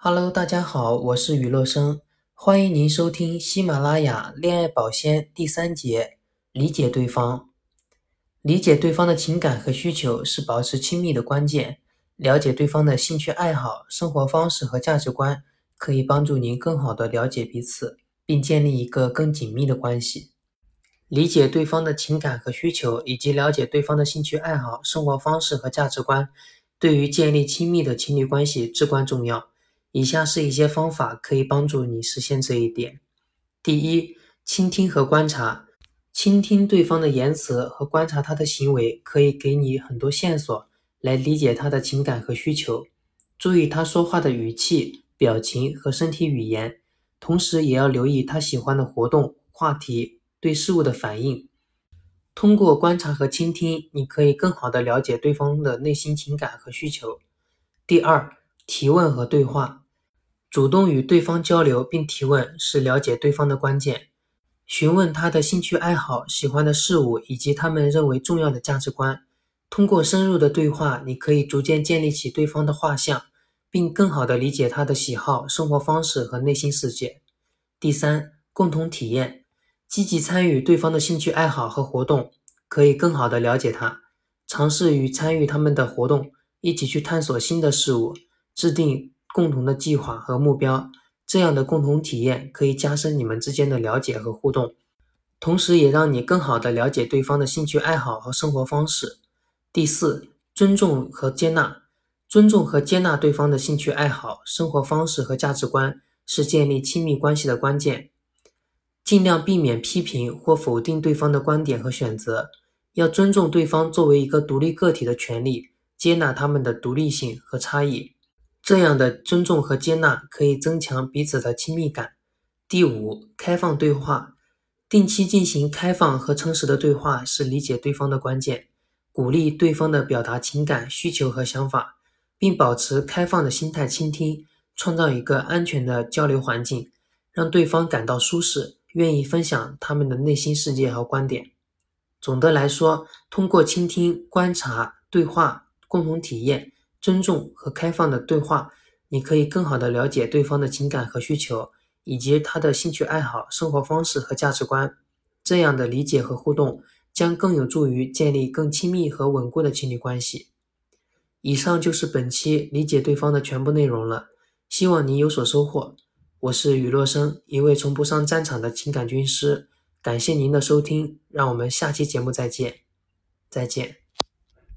Hello，大家好，我是雨落生，欢迎您收听喜马拉雅恋爱保鲜第三节，理解对方。理解对方的情感和需求是保持亲密的关键。了解对方的兴趣爱好、生活方式和价值观，可以帮助您更好地了解彼此，并建立一个更紧密的关系。理解对方的情感和需求，以及了解对方的兴趣爱好、生活方式和价值观，对于建立亲密的情侣关系至关重要。以下是一些方法可以帮助你实现这一点。第一，倾听和观察，倾听对方的言辞和观察他的行为，可以给你很多线索来理解他的情感和需求。注意他说话的语气、表情和身体语言，同时也要留意他喜欢的活动、话题、对事物的反应。通过观察和倾听，你可以更好地了解对方的内心情感和需求。第二，提问和对话，主动与对方交流并提问是了解对方的关键。询问他的兴趣爱好、喜欢的事物以及他们认为重要的价值观。通过深入的对话，你可以逐渐建立起对方的画像，并更好地理解他的喜好、生活方式和内心世界。第三，共同体验，积极参与对方的兴趣爱好和活动，可以更好地了解他。尝试与参与他们的活动，一起去探索新的事物。制定共同的计划和目标，这样的共同体验可以加深你们之间的了解和互动，同时也让你更好地了解对方的兴趣爱好和生活方式。第四，尊重和接纳，尊重和接纳对方的兴趣爱好、生活方式和价值观是建立亲密关系的关键。尽量避免批评或否定对方的观点和选择，要尊重对方作为一个独立个体的权利，接纳他们的独立性和差异。这样的尊重和接纳可以增强彼此的亲密感。第五，开放对话，定期进行开放和诚实的对话是理解对方的关键。鼓励对方的表达情感需求和想法，并保持开放的心态倾听，创造一个安全的交流环境，让对方感到舒适，愿意分享他们的内心世界和观点。总的来说，通过倾听、观察、对话、共同体验。尊重和开放的对话，你可以更好地了解对方的情感和需求，以及他的兴趣爱好、生活方式和价值观。这样的理解和互动将更有助于建立更亲密和稳固的情侣关系。以上就是本期理解对方的全部内容了，希望你有所收获。我是雨落生，一位从不上战场的情感军师。感谢您的收听，让我们下期节目再见。再见。